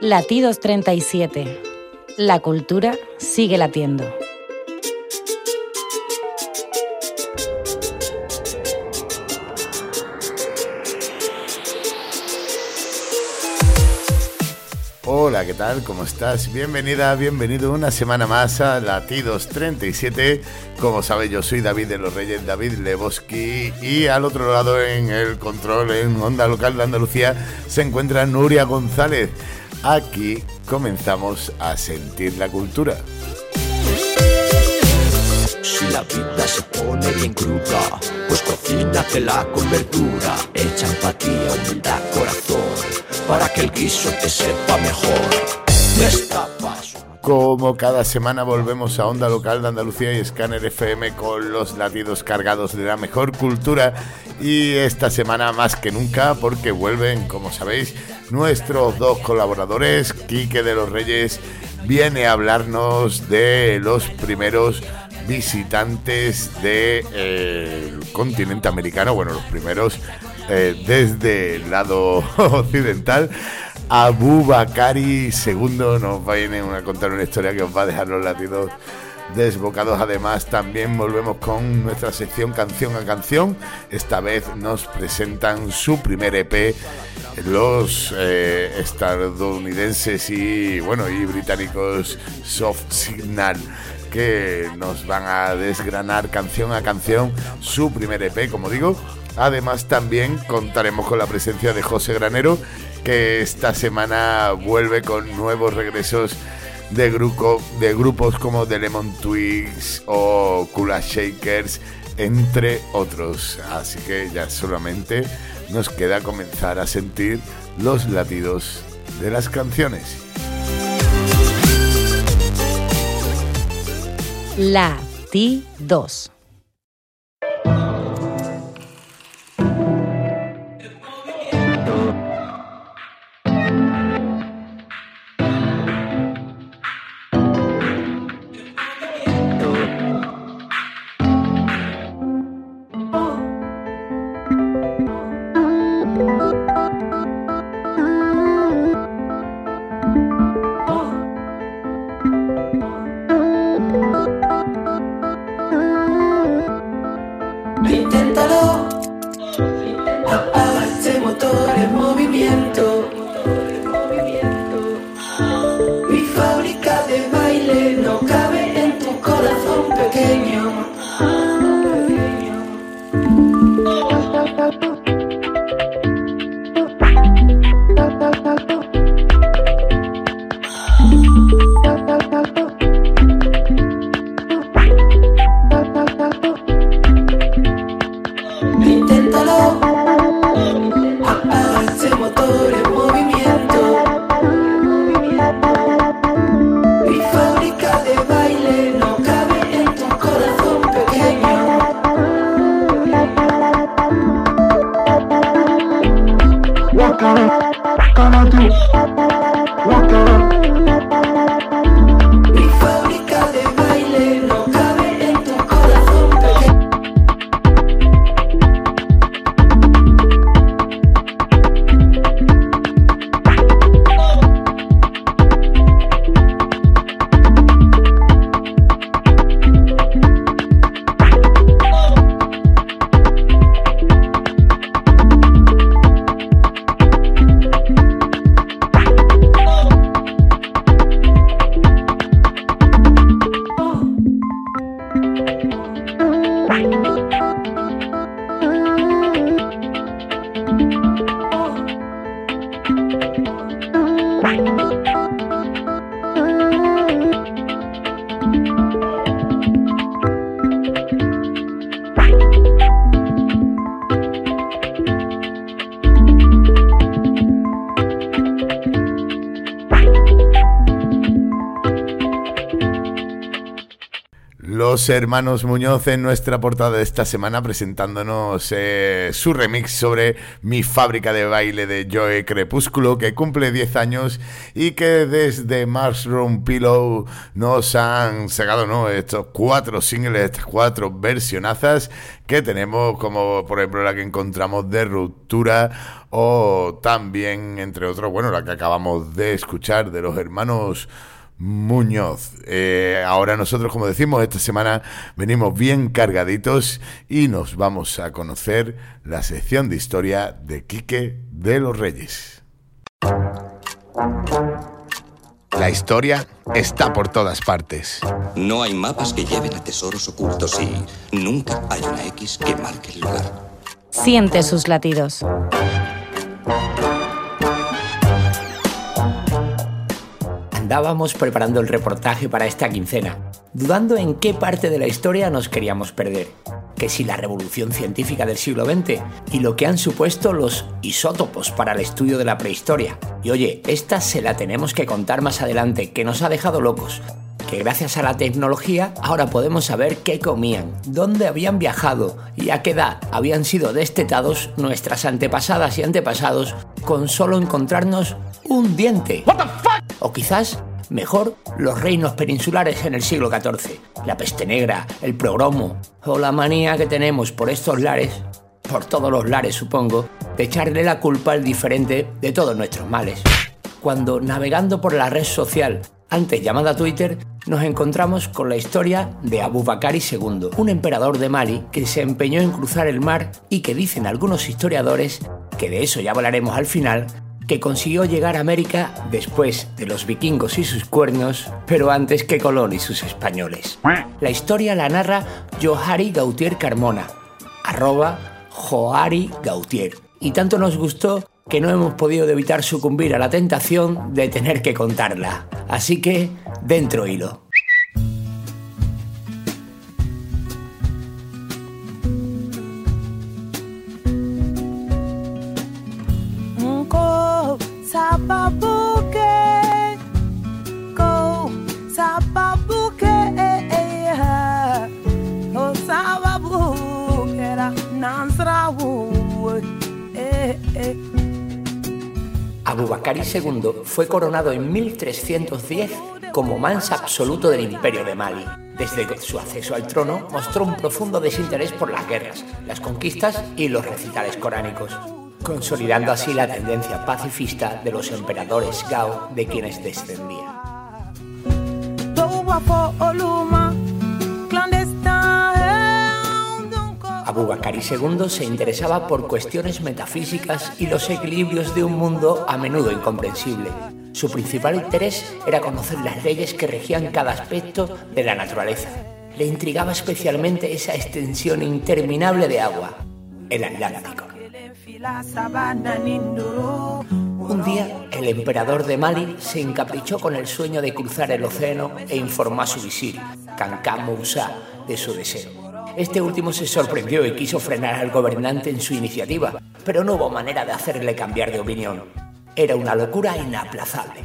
Latidos 37. La cultura sigue latiendo. Hola, ¿qué tal? ¿Cómo estás? Bienvenida, bienvenido una semana más a Latidos 37. Como sabes, yo soy David de los Reyes, David Leboski, y al otro lado en el control en Onda Local de Andalucía se encuentra Nuria González. Aquí comenzamos a sentir la cultura. Si la vida se pone bien cruda, pues cocínatela con verdura, echa empatía, humildad, corazón, para que el guiso te sepa mejor. Destapas Como cada semana volvemos a Onda Local de Andalucía y Scanner FM con los latidos cargados de la mejor cultura. Y esta semana más que nunca porque vuelven, como sabéis, nuestros dos colaboradores, Quique de los Reyes viene a hablarnos de los primeros visitantes del continente americano, bueno, los primeros eh, desde el lado occidental. Abu Bakari II nos viene a contar una historia que os va a dejar los latidos desbocados. Además, también volvemos con nuestra sección canción a canción. Esta vez nos presentan su primer EP los eh, estadounidenses y bueno y británicos Soft Signal que nos van a desgranar canción a canción su primer EP, como digo. Además también contaremos con la presencia de José Granero, que esta semana vuelve con nuevos regresos de, grupo, de grupos como The Lemon Twigs o Kula Shakers, entre otros. Así que ya solamente nos queda comenzar a sentir los latidos de las canciones. Latidos. Hermanos Muñoz en nuestra portada de esta semana presentándonos eh, su remix sobre Mi fábrica de baile de Joe Crepúsculo que cumple 10 años y que desde Mushroom Pillow nos han sacado ¿no? estos cuatro singles, estas cuatro versionazas que tenemos como por ejemplo la que encontramos de Ruptura o también entre otros, bueno, la que acabamos de escuchar de los hermanos Muñoz. Eh, ahora nosotros, como decimos, esta semana venimos bien cargaditos y nos vamos a conocer la sección de historia de Quique de los Reyes. La historia está por todas partes. No hay mapas que lleven a tesoros ocultos y nunca hay una X que marque el lugar. Siente sus latidos. Andábamos preparando el reportaje para esta quincena, dudando en qué parte de la historia nos queríamos perder. Que si la revolución científica del siglo XX y lo que han supuesto los isótopos para el estudio de la prehistoria. Y oye, esta se la tenemos que contar más adelante, que nos ha dejado locos. Que gracias a la tecnología ahora podemos saber qué comían, dónde habían viajado y a qué edad habían sido destetados nuestras antepasadas y antepasados con solo encontrarnos un diente. O quizás, mejor, los reinos peninsulares en el siglo XIV, la peste negra, el progromo, o la manía que tenemos por estos lares, por todos los lares supongo, de echarle la culpa al diferente de todos nuestros males. Cuando navegando por la red social, antes llamada Twitter, nos encontramos con la historia de Abu Bakari II, un emperador de Mali que se empeñó en cruzar el mar y que dicen algunos historiadores, que de eso ya hablaremos al final, que consiguió llegar a América después de los vikingos y sus cuernos, pero antes que Colón y sus españoles. La historia la narra Johari Gautier Carmona, arroba Johari Gautier. Y tanto nos gustó que no hemos podido evitar sucumbir a la tentación de tener que contarla. Así que, dentro hilo. Go sababuke, go sababuke, go sababuke, ra nansrawu, eh eh. Abu Bakari II fue coronado en 1310 como mansa absoluto del imperio de Mali. Desde su acceso al trono mostró un profundo desinterés por las guerras, las conquistas y los recitales coránicos, consolidando así la tendencia pacifista de los emperadores Gao de quienes descendía. Donc, Abu Bakari II se interesaba por cuestiones metafísicas y los equilibrios de un mundo a menudo incomprensible. Su principal interés era conocer las leyes que regían cada aspecto de la naturaleza. Le intrigaba especialmente esa extensión interminable de agua, el Atlántico. Un día, el emperador de Mali se encaprichó con el sueño de cruzar el océano e informó a su visir, Kankan Moussa, de su deseo. Este último se sorprendió y quiso frenar al gobernante en su iniciativa, pero no hubo manera de hacerle cambiar de opinión. Era una locura inaplazable.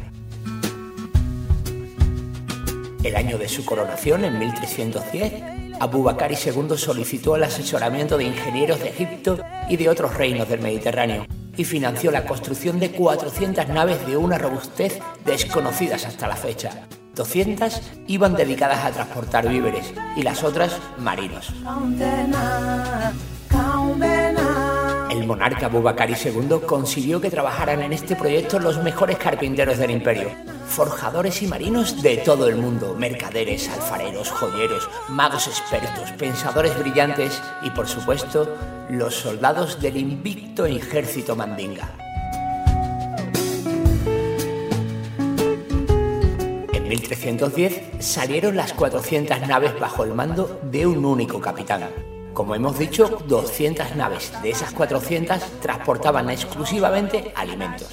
El año de su coronación, en 1310, Abu Bakari II solicitó el asesoramiento de ingenieros de Egipto y de otros reinos del Mediterráneo y financió la construcción de 400 naves de una robustez desconocidas hasta la fecha. 200 iban dedicadas a transportar víveres y las otras marinos. El monarca Abu Bakari II consiguió que trabajaran en este proyecto los mejores carpinteros del imperio, forjadores y marinos de todo el mundo, mercaderes, alfareros, joyeros, magos expertos, pensadores brillantes y, por supuesto, los soldados del invicto ejército mandinga. 1310 salieron las 400 naves bajo el mando de un único capitán. Como hemos dicho, 200 naves de esas 400 transportaban exclusivamente alimentos.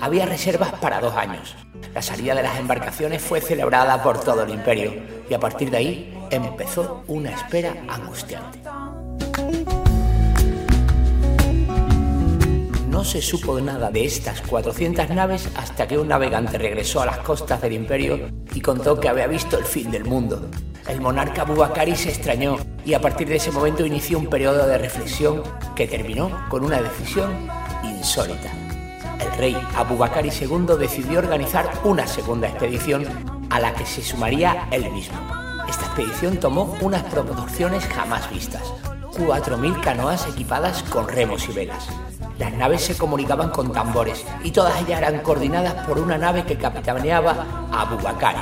Había reservas para dos años. La salida de las embarcaciones fue celebrada por todo el imperio y a partir de ahí empezó una espera angustiante. No se supo nada de estas 400 naves hasta que un navegante regresó a las costas del imperio y contó que había visto el fin del mundo. El monarca Abubakari se extrañó y a partir de ese momento inició un periodo de reflexión que terminó con una decisión insólita. El rey Abubakari II decidió organizar una segunda expedición a la que se sumaría él mismo. Esta expedición tomó unas proporciones jamás vistas. 4.000 canoas equipadas con remos y velas. Las naves se comunicaban con tambores y todas ellas eran coordinadas por una nave que capitaneaba Abubakari.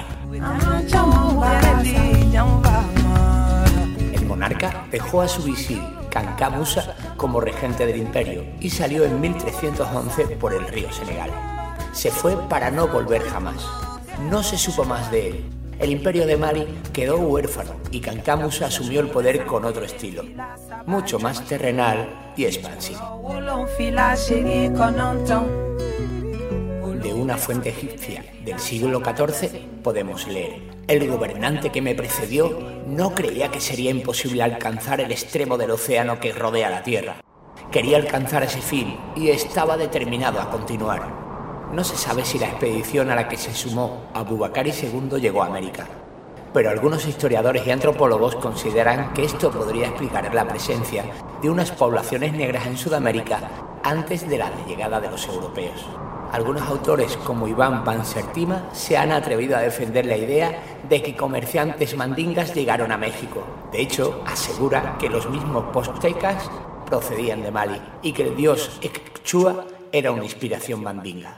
El monarca dejó a su visir Kanka Musa como regente del imperio y salió en 1311 por el río Senegal. Se fue para no volver jamás. No se supo más de él. El imperio de Mali quedó huérfano y Kanka Musa asumió el poder con otro estilo, mucho más terrenal y expansivo. De una fuente egipcia del siglo XIV podemos leer, el gobernante que me precedió no creía que sería imposible alcanzar el extremo del océano que rodea la Tierra. Quería alcanzar ese fin y estaba determinado a continuar. No se sabe si la expedición a la que se sumó Abubakari II llegó a América, pero algunos historiadores y antropólogos consideran que esto podría explicar la presencia de unas poblaciones negras en Sudamérica antes de la llegada de los europeos. Algunos autores, como Iván Pansertima, se han atrevido a defender la idea de que comerciantes mandingas llegaron a México. De hecho, asegura que los mismos postecas procedían de Mali y que el dios Ekchua era una inspiración mandinga.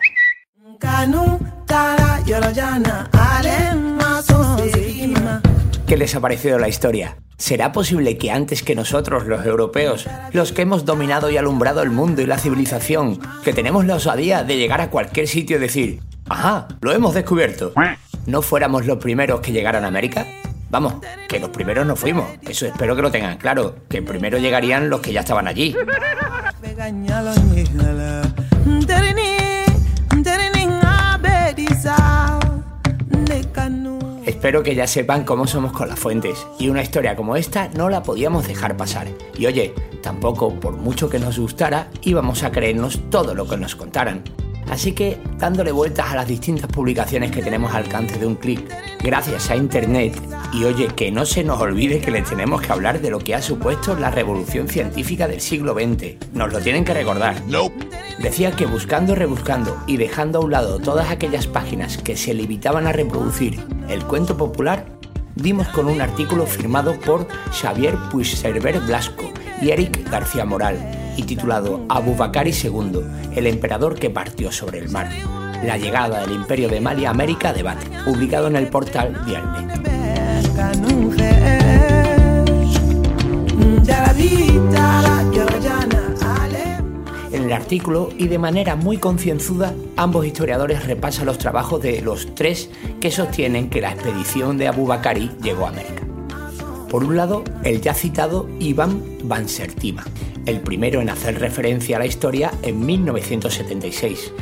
¿Qué les ha parecido la historia? ¿Será posible que antes que nosotros, los europeos, los que hemos dominado y alumbrado el mundo y la civilización, que tenemos la osadía de llegar a cualquier sitio y decir, ajá, lo hemos descubierto, no fuéramos los primeros que llegaran a América? Vamos, que los primeros no fuimos, eso espero que lo tengan claro, que primero llegarían los que ya estaban allí. Espero que ya sepan cómo somos con las fuentes y una historia como esta no la podíamos dejar pasar. Y oye, tampoco por mucho que nos gustara íbamos a creernos todo lo que nos contaran. Así que dándole vueltas a las distintas publicaciones que tenemos al alcance de un clic, gracias a Internet, y oye, que no se nos olvide que les tenemos que hablar de lo que ha supuesto la revolución científica del siglo XX. Nos lo tienen que recordar. Decía que buscando, rebuscando y dejando a un lado todas aquellas páginas que se limitaban a reproducir el cuento popular, dimos con un artículo firmado por Xavier Puigcerver Blasco y Eric García Moral y titulado Abubakari II, el emperador que partió sobre el mar. La llegada del imperio de Mali a América debate, publicado en el portal Dialnet. En el artículo y de manera muy concienzuda, ambos historiadores repasan los trabajos de los tres que sostienen que la expedición de Abubakari llegó a América. Por un lado, el ya citado Iván Bansertima, el primero en hacer referencia a la historia en 1976,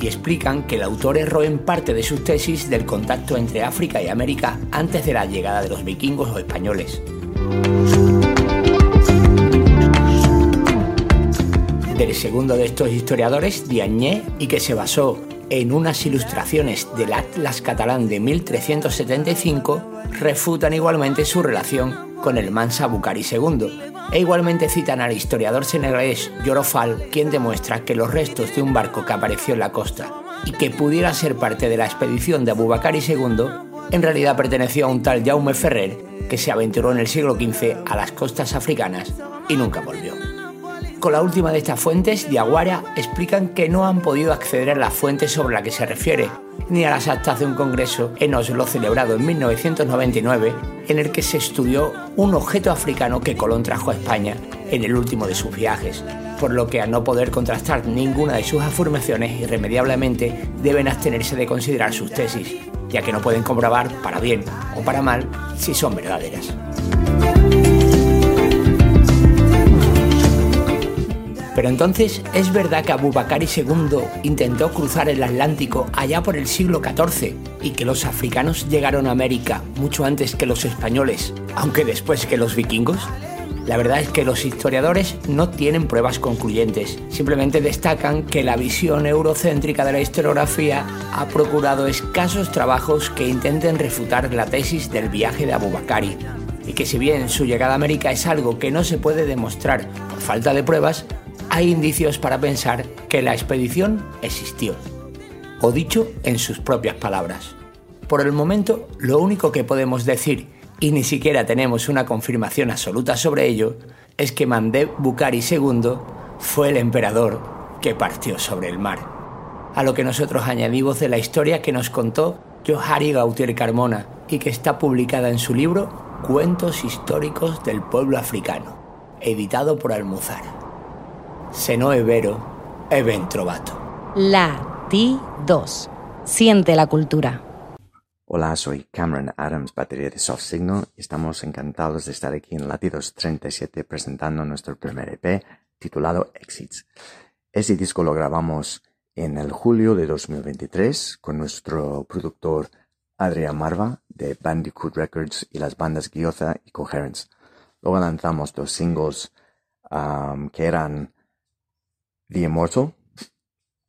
y explican que el autor erró en parte de sus tesis del contacto entre África y América antes de la llegada de los vikingos o españoles. Del segundo de estos historiadores, Diagné, y que se basó en unas ilustraciones del Atlas catalán de 1375, refutan igualmente su relación con el Mansa Bucari II, e igualmente citan al historiador senegalés Yorofal, quien demuestra que los restos de un barco que apareció en la costa y que pudiera ser parte de la expedición de Abubakari II, en realidad perteneció a un tal Jaume Ferrer que se aventuró en el siglo XV a las costas africanas y nunca volvió. Con la última de estas fuentes, Diaguara, explican que no han podido acceder a la fuente sobre la que se refiere, ni a las actas de un congreso en Oslo celebrado en 1999, en el que se estudió un objeto africano que Colón trajo a España en el último de sus viajes, por lo que al no poder contrastar ninguna de sus afirmaciones irremediablemente deben abstenerse de considerar sus tesis, ya que no pueden comprobar, para bien o para mal, si son verdaderas. Pero entonces, ¿es verdad que Abubakari II intentó cruzar el Atlántico allá por el siglo XIV y que los africanos llegaron a América mucho antes que los españoles, aunque después que los vikingos? La verdad es que los historiadores no tienen pruebas concluyentes, simplemente destacan que la visión eurocéntrica de la historiografía ha procurado escasos trabajos que intenten refutar la tesis del viaje de Abubakari, y que si bien su llegada a América es algo que no se puede demostrar por falta de pruebas, hay indicios para pensar que la expedición existió, o dicho en sus propias palabras. Por el momento, lo único que podemos decir y ni siquiera tenemos una confirmación absoluta sobre ello, es que Mandeb Bukhari II fue el emperador que partió sobre el mar. A lo que nosotros añadimos de la historia que nos contó Johari Gautier Carmona y que está publicada en su libro Cuentos históricos del pueblo africano, editado por Almuzara. Senoe Vero, Eben Trovato. La Ti 2. Siente la cultura. Hola, soy Cameron Adams, batería de Soft Signal, y estamos encantados de estar aquí en Latidos 37 presentando nuestro primer EP titulado Exits. Ese disco lo grabamos en el julio de 2023 con nuestro productor Adrián Marva de Bandicoot Records y las bandas Gioza y Coherence. Luego lanzamos dos singles um, que eran The Immortal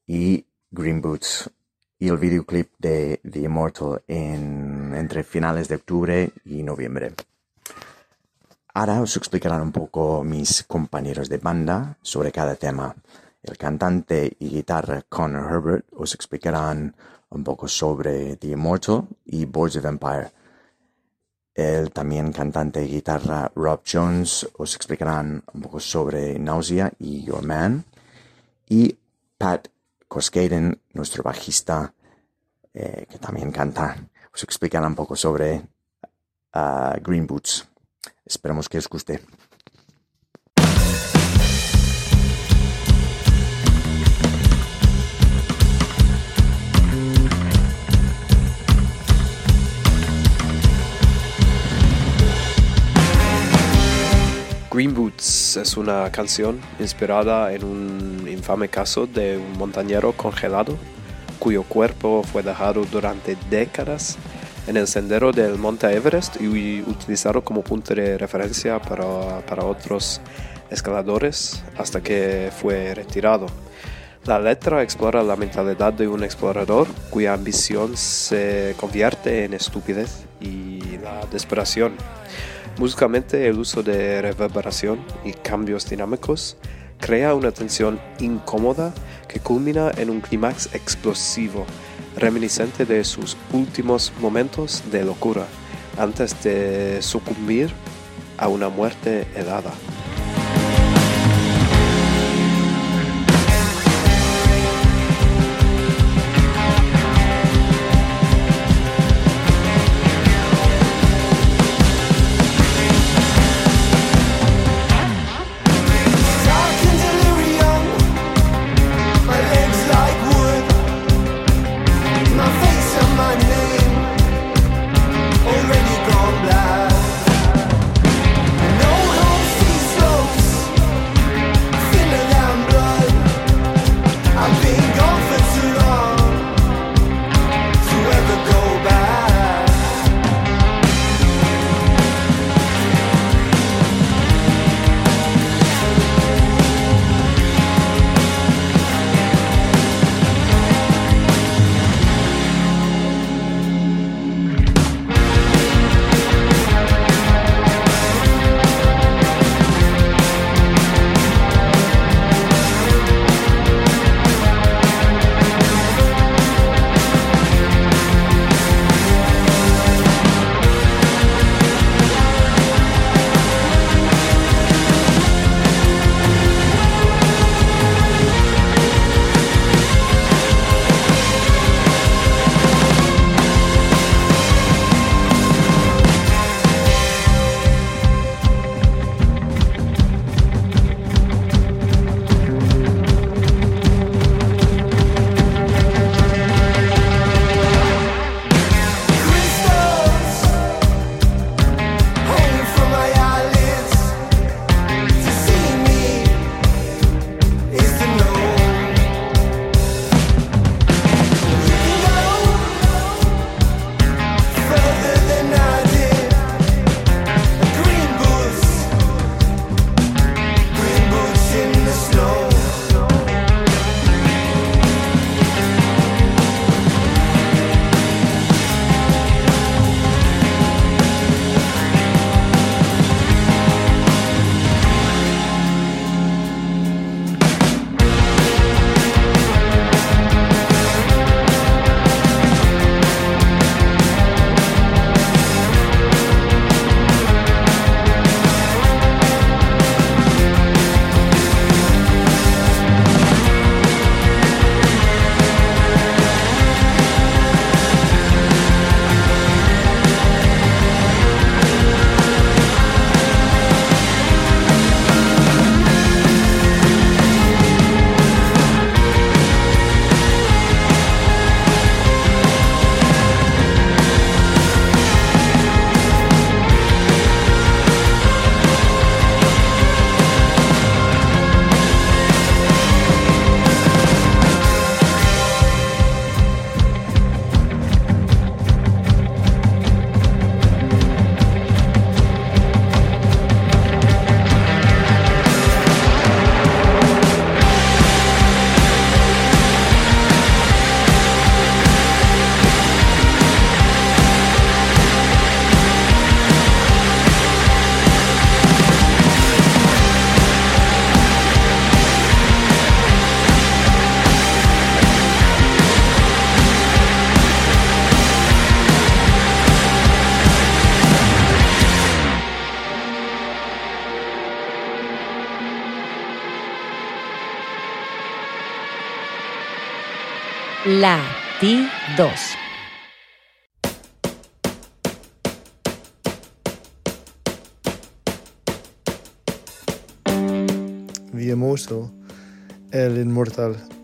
y Green Boots, y el videoclip de The Immortal en, entre finales de octubre y noviembre. Ahora os explicarán un poco mis compañeros de banda sobre cada tema. El cantante y guitarra Connor Herbert os explicarán un poco sobre The Immortal y Boards of Empire. El también cantante y guitarra Rob Jones os explicarán un poco sobre Nausea y Your Man. Y Pat Coscaden, nuestro bajista, eh, que también canta, os explicará un poco sobre uh, Green Boots. Esperemos que os guste. Green Boots es una canción inspirada en un infame caso de un montañero congelado cuyo cuerpo fue dejado durante décadas en el sendero del monte Everest y utilizado como punto de referencia para, para otros escaladores hasta que fue retirado. La letra explora la mentalidad de un explorador cuya ambición se convierte en estupidez y la desesperación. Musicalmente el uso de reverberación y cambios dinámicos crea una tensión incómoda que culmina en un clímax explosivo, reminiscente de sus últimos momentos de locura, antes de sucumbir a una muerte helada.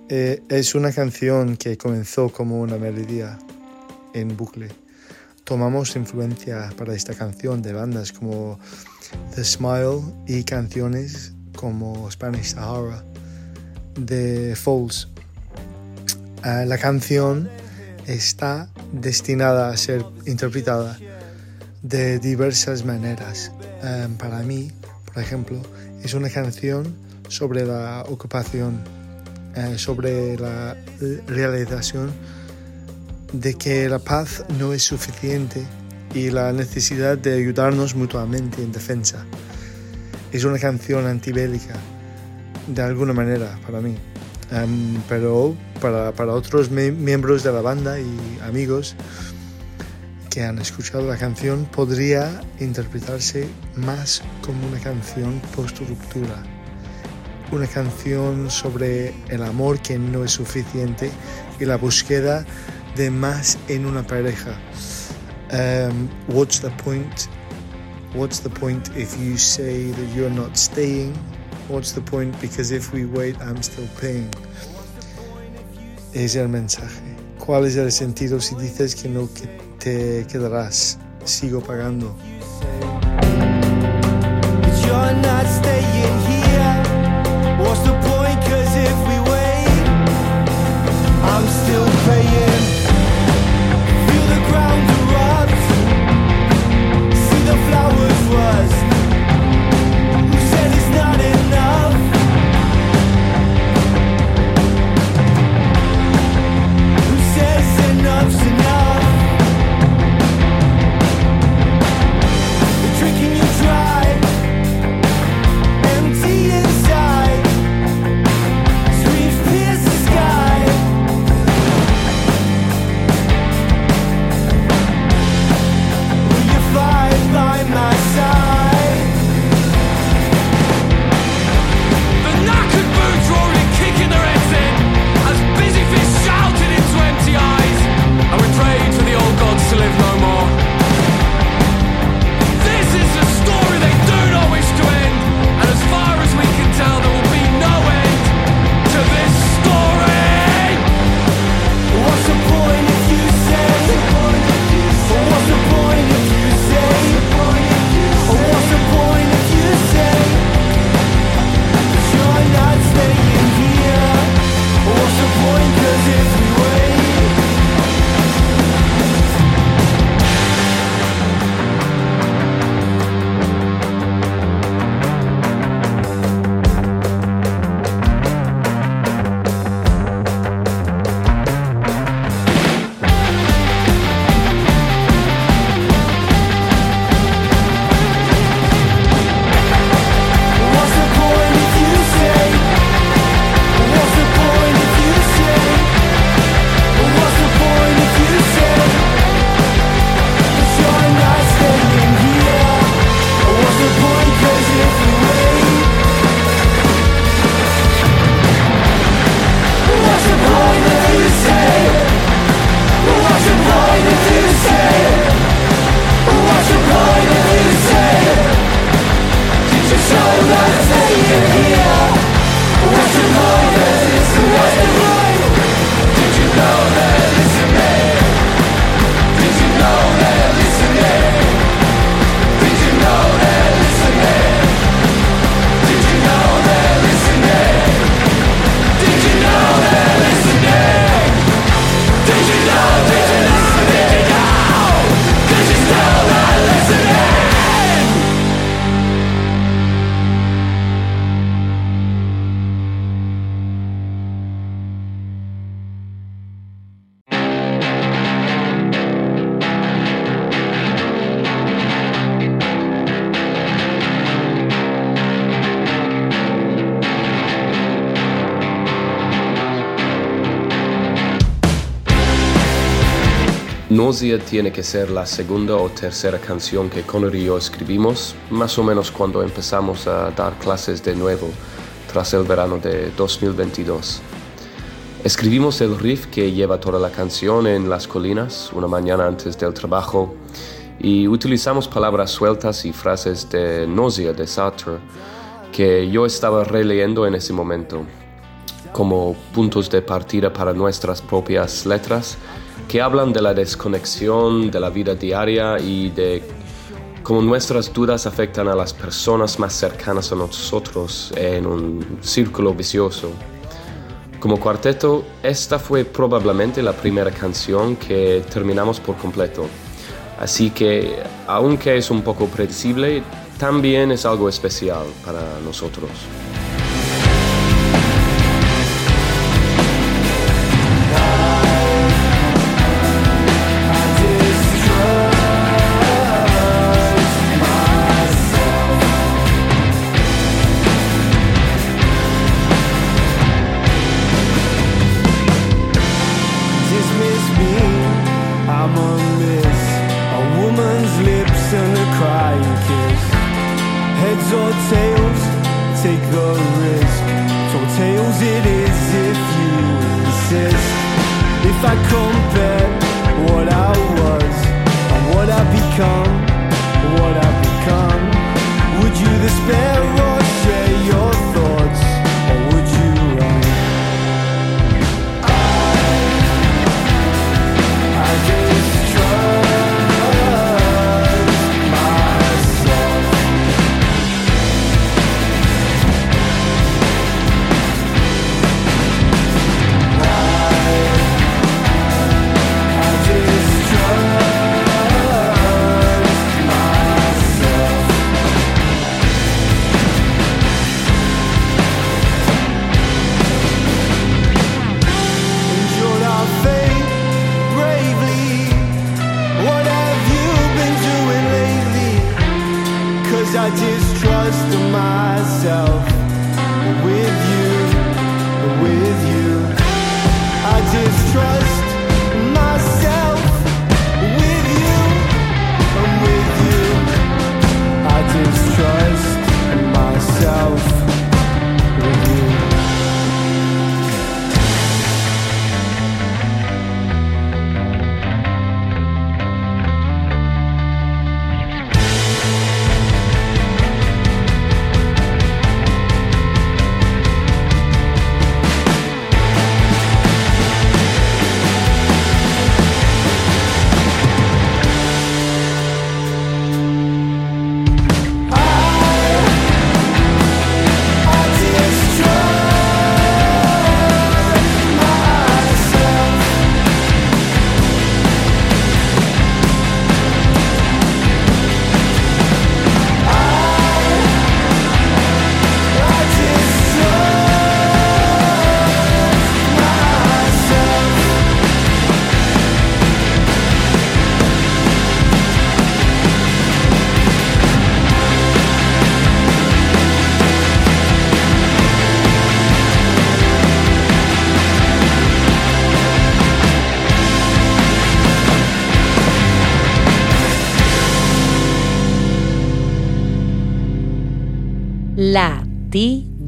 Eh, es una canción que comenzó como una melodía en bucle. Tomamos influencia para esta canción de bandas como The Smile y canciones como Spanish Sahara de Falls. Eh, la canción está destinada a ser interpretada de diversas maneras. Eh, para mí, por ejemplo, es una canción sobre la ocupación, eh, sobre la realización de que la paz no es suficiente y la necesidad de ayudarnos mutuamente en defensa. Es una canción antibélica, de alguna manera, para mí. Em, pero para, para otros miembros de la banda y amigos que han escuchado la canción, podría interpretarse más como una canción post-ruptura. Una canción sobre el amor que no es suficiente y la búsqueda de más en una pareja. Um, what's the point? What's the point if you say that you're not staying? What's the point? Because if we wait, I'm still paying. Es el mensaje. ¿Cuál es el sentido si dices que no que te quedarás? Sigo pagando. You're not staying I'm Nausea tiene que ser la segunda o tercera canción que Connor y yo escribimos, más o menos cuando empezamos a dar clases de nuevo tras el verano de 2022. Escribimos el riff que lleva toda la canción en las colinas una mañana antes del trabajo y utilizamos palabras sueltas y frases de Nausea de Sartre que yo estaba releyendo en ese momento como puntos de partida para nuestras propias letras que hablan de la desconexión de la vida diaria y de cómo nuestras dudas afectan a las personas más cercanas a nosotros en un círculo vicioso. Como cuarteto, esta fue probablemente la primera canción que terminamos por completo. Así que, aunque es un poco predecible, también es algo especial para nosotros.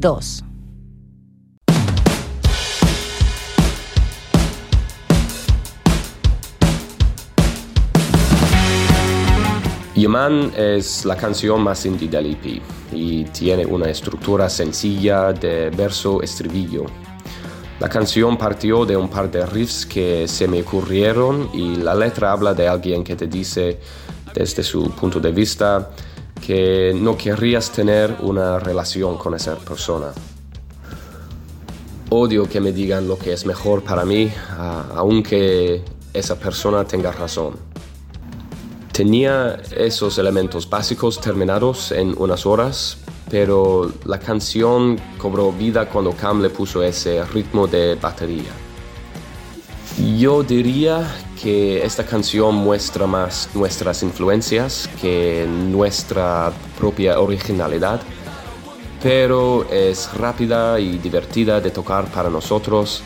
2. Yaman es la canción más indie del EP y tiene una estructura sencilla de verso-estribillo. La canción partió de un par de riffs que se me ocurrieron y la letra habla de alguien que te dice, desde su punto de vista, que no querrías tener una relación con esa persona. Odio que me digan lo que es mejor para mí, aunque esa persona tenga razón. Tenía esos elementos básicos terminados en unas horas, pero la canción cobró vida cuando Cam le puso ese ritmo de batería. Yo diría que esta canción muestra más nuestras influencias que nuestra propia originalidad, pero es rápida y divertida de tocar para nosotros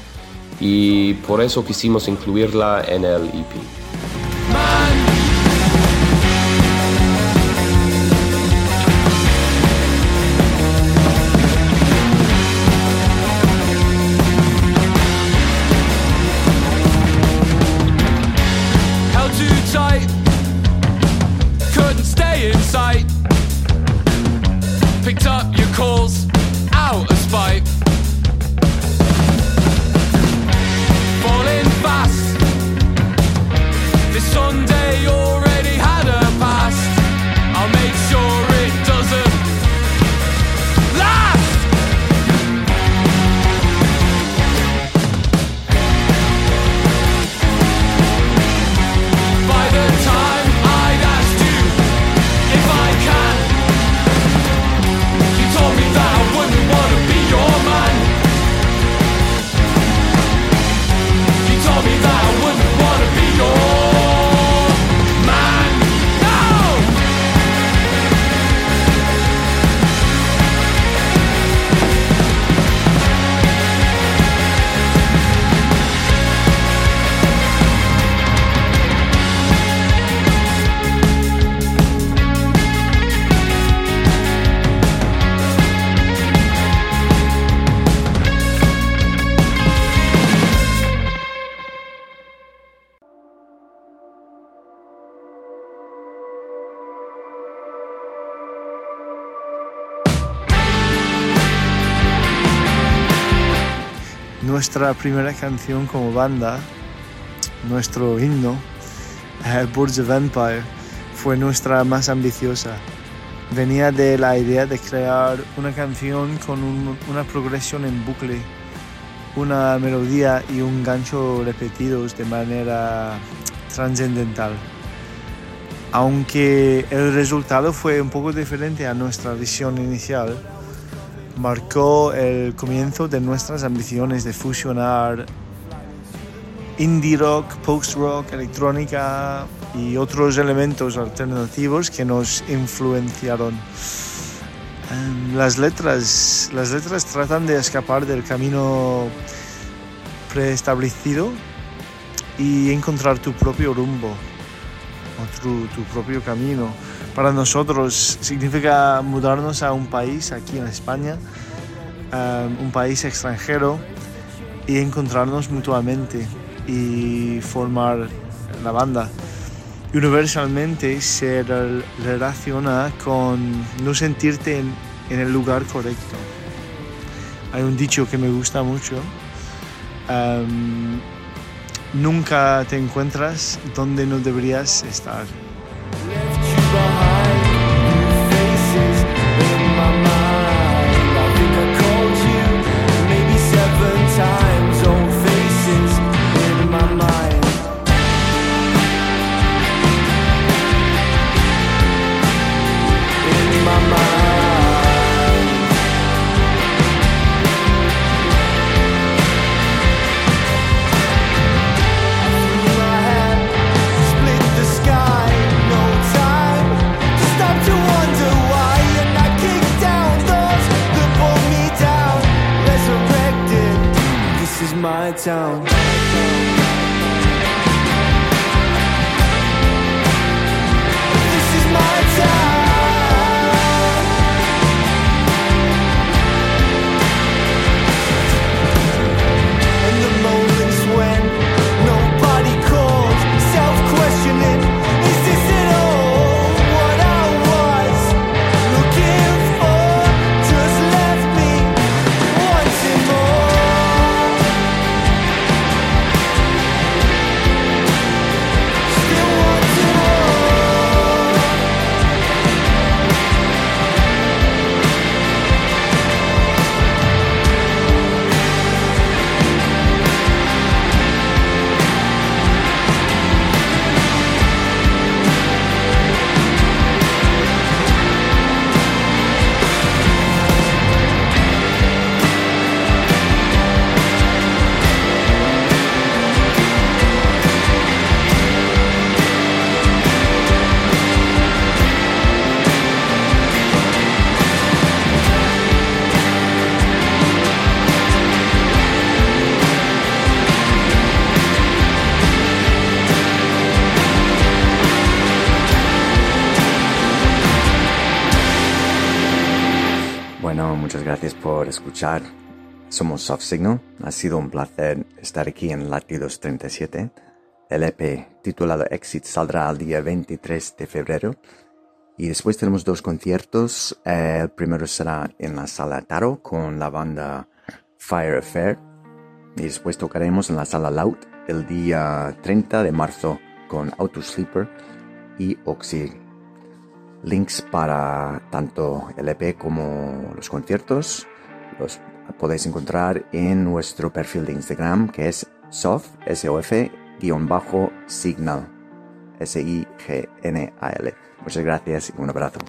y por eso quisimos incluirla en el EP. Nuestra primera canción como banda, nuestro himno, eh, Birds of Empire, fue nuestra más ambiciosa. Venía de la idea de crear una canción con un- una progresión en bucle, una melodía y un gancho repetidos de manera trascendental. Aunque el resultado fue un poco diferente a nuestra visión inicial, marcó el comienzo de nuestras ambiciones de fusionar indie rock, post rock, electrónica y otros elementos alternativos que nos influenciaron. Em, Las letras, las letras tratan de escapar del camino preestablecido y encontrar tu propio rumbo o tu, tu propio camino. Para nosotros significa mudarnos a un país aquí en España, um, un país extranjero y encontrarnos mutuamente y formar la banda. Universalmente se rel- relaciona con no sentirte en, en el lugar correcto. Hay un dicho que me gusta mucho. um, nunca te encuentras donde no deberías estar. Gracias por escuchar. Somos Soft Signal. Ha sido un placer estar aquí en Latidos 37. El EP titulado Exit saldrá el día 23 de febrero. Y después tenemos dos conciertos. El primero será en la sala Taro con la banda Fire Affair. Y después tocaremos en la sala Loud el día 30 de marzo con Auto Sleeper y Oxy links para tanto el EP como los conciertos los podéis encontrar en nuestro perfil de Instagram que es sof bajo signal muchas gracias y un abrazo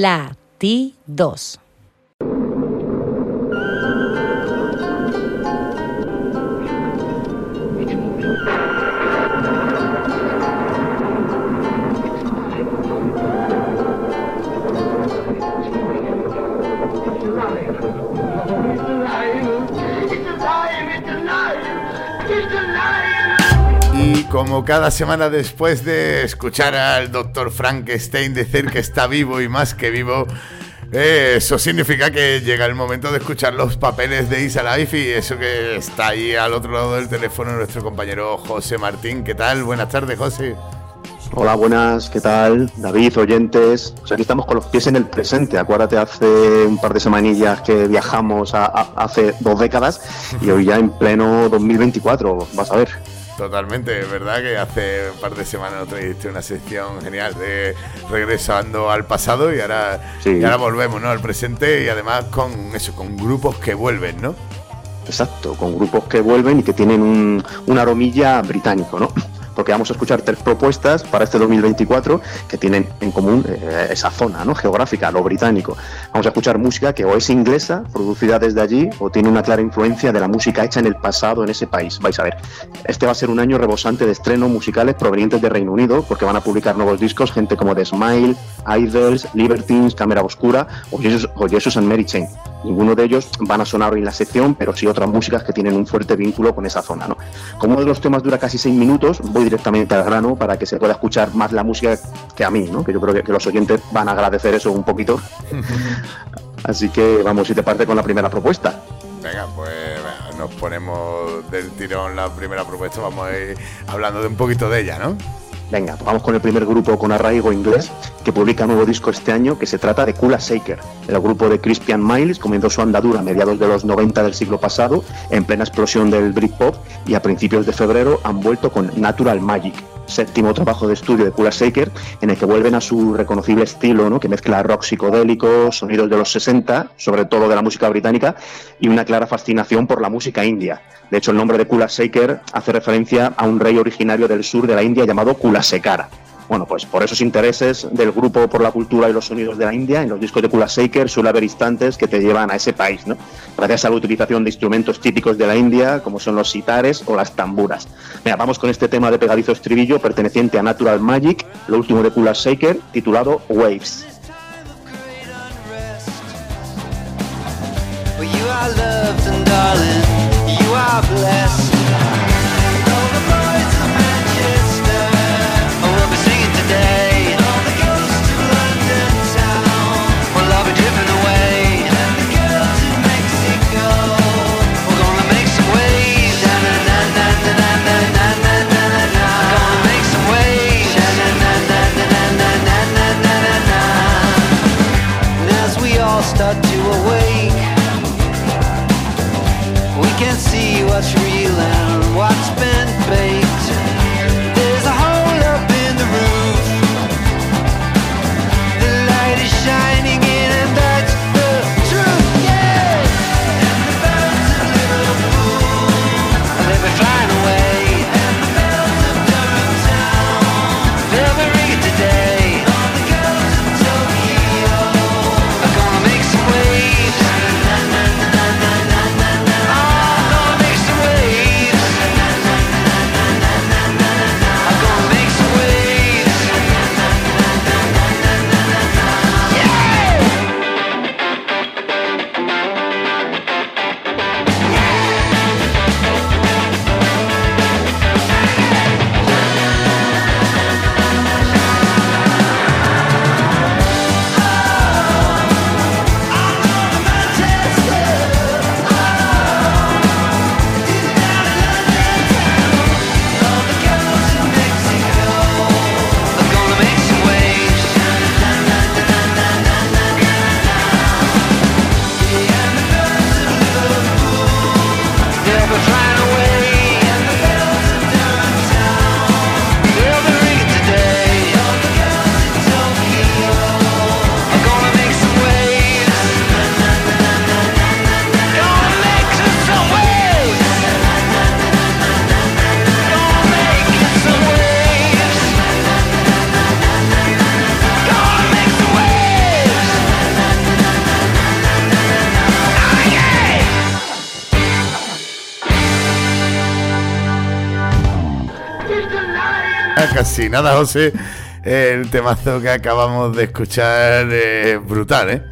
Latidos. Como cada semana después de escuchar al doctor Frankenstein decir que está vivo y más que vivo, eh, eso significa que llega el momento de escuchar los papeles de Isa Life y eso que está ahí al otro lado del teléfono nuestro compañero José Martín. ¿Qué tal? Buenas tardes, José. Hola, buenas, ¿qué tal? David, oyentes. Pues aquí estamos con los pies en el presente. Acuérdate, hace un par de semanillas que viajamos hace dos décadas y hoy ya en pleno 2024. Vas a ver. Totalmente, ¿verdad? Que hace un par de semanas nos trajiste una sección genial de regresando al pasado y ahora, Sí. y ahora volvemos, ¿no? Al presente y además con eso, con grupos que vuelven, ¿no? Exacto, con grupos que vuelven y que tienen un, un aromilla británico, ¿no? Porque vamos a escuchar tres propuestas para este 2024 que tienen en común eh, esa zona ¿no? geográfica, lo británico. Vamos a escuchar música que o es inglesa, producida desde allí, o tiene una clara influencia de la música hecha en el pasado en ese país. Vais a ver. Este va a ser un año rebosante de estrenos musicales provenientes de Reino Unido, porque van a publicar nuevos discos gente como The Smile, Idols, Libertines, Cámara Oscura o Jesus, o and Mary Chain. Ninguno de ellos van a sonar hoy en la sección, pero sí otras músicas que tienen un fuerte vínculo con esa zona. ¿no? Como uno de los temas dura casi seis minutos, voy directamente al grano para que se pueda escuchar más la música que a mí, ¿no? que yo creo que, que los oyentes van a agradecer eso un poquito. Así que vamos, si te parte con la primera propuesta. Venga, pues venga, nos ponemos del tirón la primera propuesta, vamos a ir hablando de un poquito de ella, ¿no? Venga, vamos con el primer grupo con arraigo inglés que publica nuevo disco este año que se trata de Kula Shaker. El grupo de Crispian Miles comenzó su andadura a mediados de los 90 del siglo pasado, en plena explosión del Britpop, y a principios de febrero han vuelto con Natural Magic, séptimo trabajo de estudio de Kula Shaker, en el que vuelven a su reconocible estilo, ¿no? que mezcla rock psicodélico, sonidos de los 60, sobre todo de la música británica, y una clara fascinación por la música india. De hecho, el nombre de Kula Shaker hace referencia a un rey originario del sur de la India llamado Kulasekara. Bueno, pues por esos intereses del grupo por la cultura y los sonidos de la India, en los discos de Kula Shaker suele haber instantes que te llevan a ese país, ¿no? Gracias a la utilización de instrumentos típicos de la India, como son los sitares o las tamburas. Mira, vamos con este tema de pegadizo estribillo perteneciente a Natural Magic, lo último de Kula Shaker, titulado Waves. Casi nada, José. El temazo que acabamos de escuchar es brutal, ¿eh?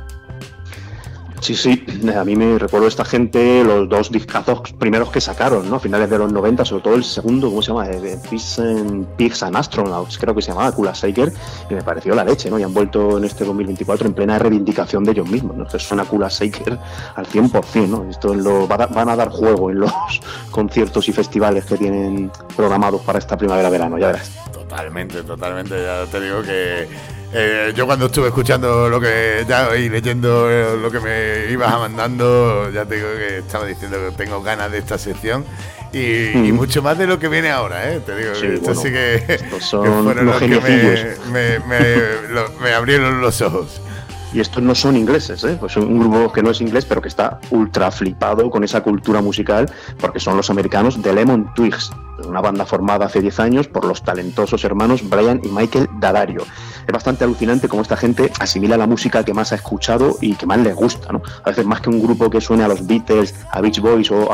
Sí, sí, a mí me recuerdo esta gente, los dos discazos primeros que sacaron, ¿no? A finales de los 90, sobre todo el segundo, ¿cómo se llama? Eh, De Pigs and, Astronauts, creo que se llamaba, Kula Shaker, y me pareció la leche, ¿no? Y han vuelto en este 2024 en plena reivindicación de ellos mismos, ¿no? Esto suena Kula Shaker al 100%, ¿no? Esto lo, van a dar juego en los conciertos y festivales que tienen programados para esta primavera-verano, ya verás. Totalmente, totalmente. Ya te digo que eh, yo cuando estuve escuchando lo que ya y leyendo eh, lo que me ibas mandando, ya te digo que estaba diciendo que tengo ganas de esta sección y, y Mm. mucho más de lo que viene ahora, ¿eh? Te digo Sí, que esto bueno, sí que, son fueron los los que me, me, me- lo- me abrieron los ojos. Y estos no son ingleses, ¿eh? pues un grupo que no es inglés, pero que está ultra flipado con esa cultura musical, porque son los americanos de Lemon Twigs, una banda formada hace 10 años por los talentosos hermanos Brian y Michael Dadario. Es bastante alucinante cómo esta gente asimila la música que más ha escuchado y que más les gusta. ¿no? A veces más que un grupo que suene a los Beatles, a Beach Boys o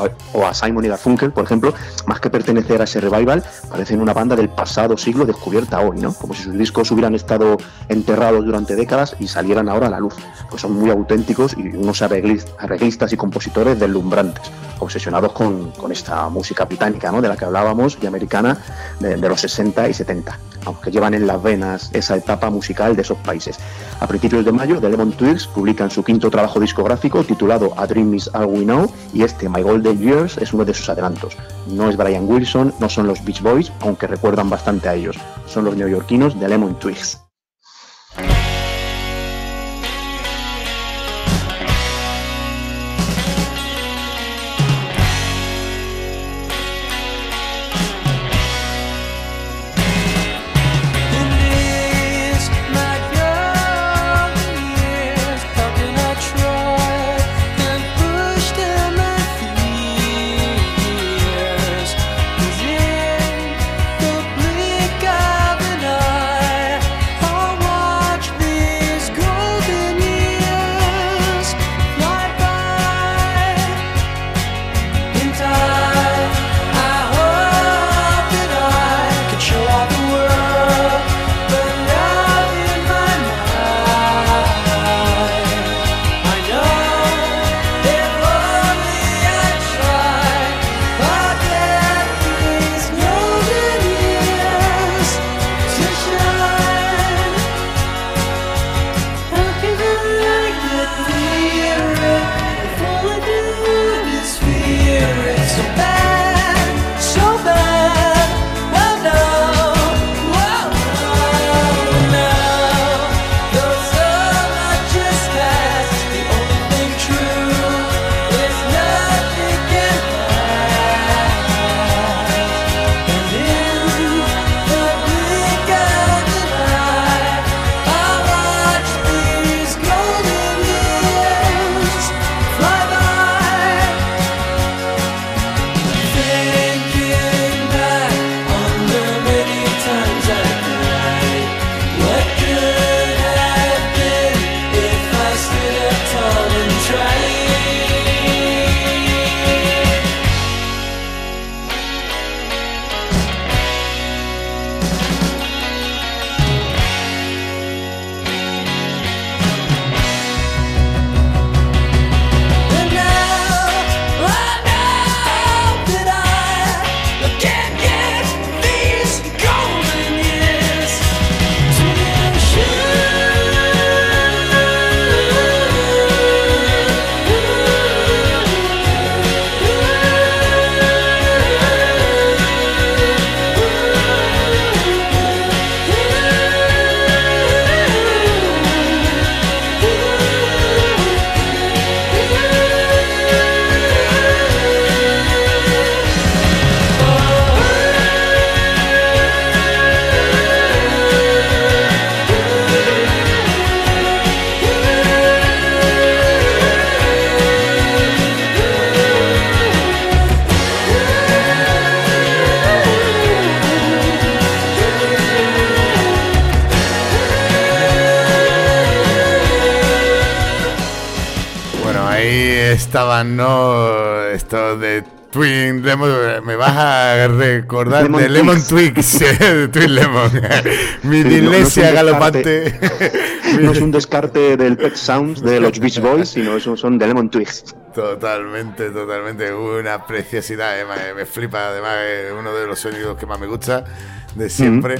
a, Simon y Garfunkel, por ejemplo, más que pertenecer a ese revival, parecen una banda del pasado siglo descubierta hoy, ¿no? como si sus discos hubieran estado enterrados durante décadas y salieran ahora a la luz. Pues son muy auténticos y unos arreglis- arreglistas y compositores deslumbrantes, obsesionados con, con esta música británica ¿no? de la que hablábamos y americana de, los 60 y 70, aunque llevan en las venas esa etapa musical de esos países. A principios de mayo, The Lemon Twigs publican su quinto trabajo discográfico titulado A Dream Is All We Know y este, My Golden Years, es uno de sus adelantos. No es Brian Wilson, no son los Beach Boys, aunque recuerdan bastante a ellos. Son los neoyorquinos de Lemon Twigs. A recordar Lemon de Lemon Twigs. Twigs, de Twin Lemon. Mi Sí, no- no galopante. No es un descarte del Pet Sounds de los Beach Boys, sino son, son de Lemon Twigs. Totalmente, totalmente. Una preciosidad, eh, me, me flipa. Además, es uno de los sonidos que más me gusta de siempre.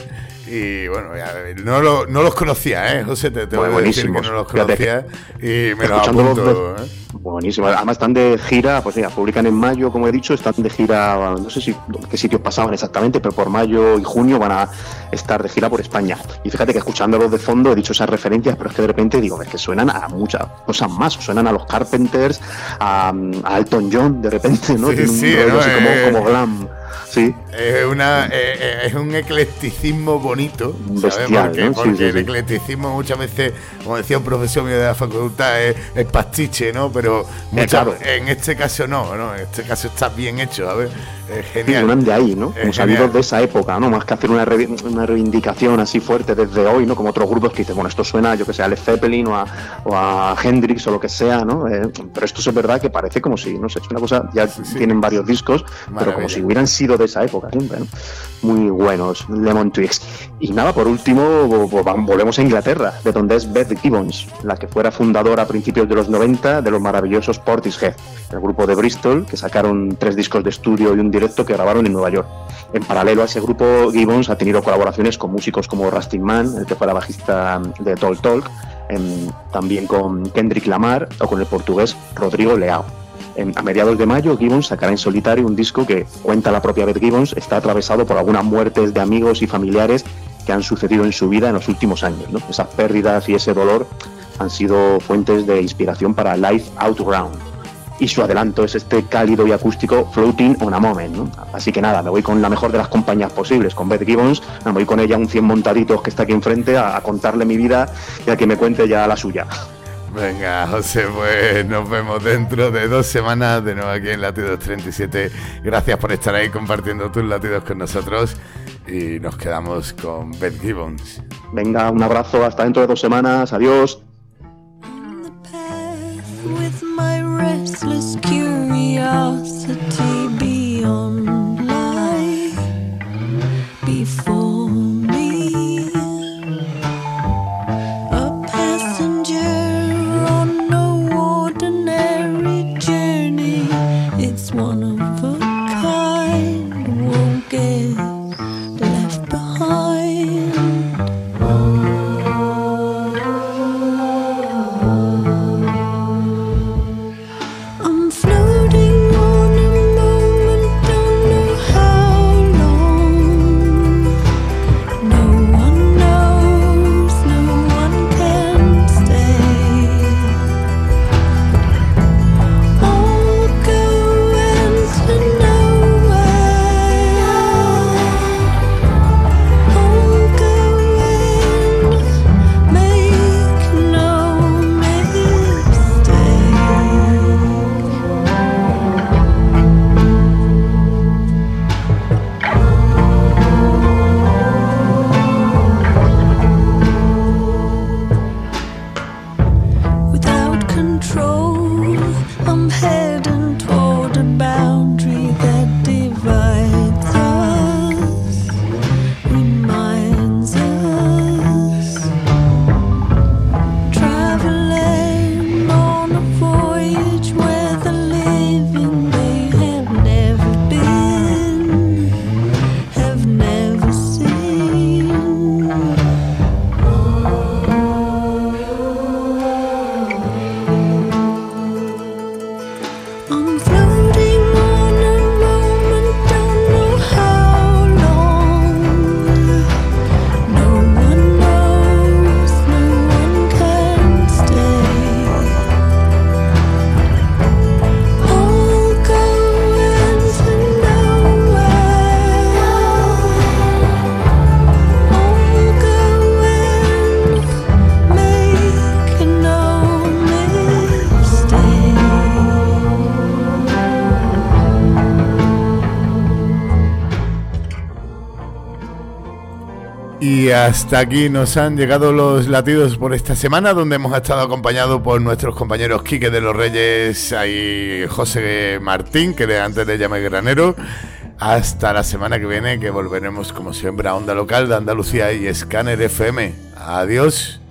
Y bueno, ya, no, lo- no los conocía, ¿eh? José, te tengo Bueno, que decir que no los conocía y me los apunto. de- ¿eh? Buenísimo. Además están de gira, pues mira, publican en mayo, como he dicho, están de gira, no sé si qué sitios pasaban exactamente, pero por mayo y junio van a estar de gira por España. Y fíjate que escuchándolos de fondo he dicho esas referencias, pero es que de repente digo, es que suenan a muchas cosas más, suenan a los Carpenters, a, a Elton John, de repente, ¿no? Sí, Tiene un sí, rollo ¿no? así como, Eh, como glam. Sí. Es, una, eh, eh, es un eclecticismo bonito, ¿sabes? Bestial, porque ¿no? Sí, porque sí, el sí. eclecticismo muchas veces, como decía un profesor mío de la facultad, es, es pastiche, ¿no? Pero muchas- claro. en este caso no, ¿no? En este caso está bien hecho, ¿sabes? Es Sí, genial. suenan de ahí, ¿no? Es Como salidos de esa época, ¿no? Más que hacer una, revi- una reivindicación así fuerte desde hoy, ¿no? Como otros grupos que dicen, bueno, esto suena, yo que sé, a Led Zeppelin o a, o a Hendrix o lo que sea, ¿no? Eh, pero esto es verdad que parece como si, no sé, es una cosa, ya tienen varios discos, pero como Maravilla. si hubieran sido esa época siempre. Muy buenos, Lemon Twigs. Y nada, por último, vo- vo- volvemos a Inglaterra, de donde es Beth Gibbons, la que fuera fundadora a principios de los 90 de los maravillosos Portishead, el grupo de Bristol, que sacaron tres discos de estudio y un directo que grabaron en Nueva York. En paralelo a ese grupo, Gibbons ha tenido colaboraciones con músicos como Rustin Mann, el que fuera bajista de Talk Talk, em, también con Kendrick Lamar o con el portugués Rodrigo Leao. A mediados de mayo, Gibbons sacará en solitario un disco que, cuenta la propia Beth Gibbons, está atravesado por algunas muertes de amigos y familiares que han sucedido en su vida en los últimos años. Esas pérdidas y ese dolor han sido fuentes de inspiración para Life Outground. Y su adelanto es este cálido y acústico Floating on a Moment. Así que nada, me voy con la mejor de las compañías posibles, con Beth Gibbons, me voy con ella un 100 montaditos que está aquí enfrente a contarle mi vida y a que me cuente ya la suya. Venga, José, pues nos vemos dentro de dos semanas de nuevo aquí en Latidos 37. Gracias por estar ahí compartiendo tus latidos con nosotros y nos quedamos con Beth Gibbons. Venga, un abrazo, hasta dentro de dos semanas, adiós. with my restless curiosity beyond life before hasta aquí nos han llegado los latidos por esta semana, donde hemos estado acompañados por nuestros compañeros Quique de los Reyes y José Martín, que antes le llamé Granero. Hasta la semana que viene, que volveremos como siempre a Onda Local de Andalucía y Scanner FM. Adiós.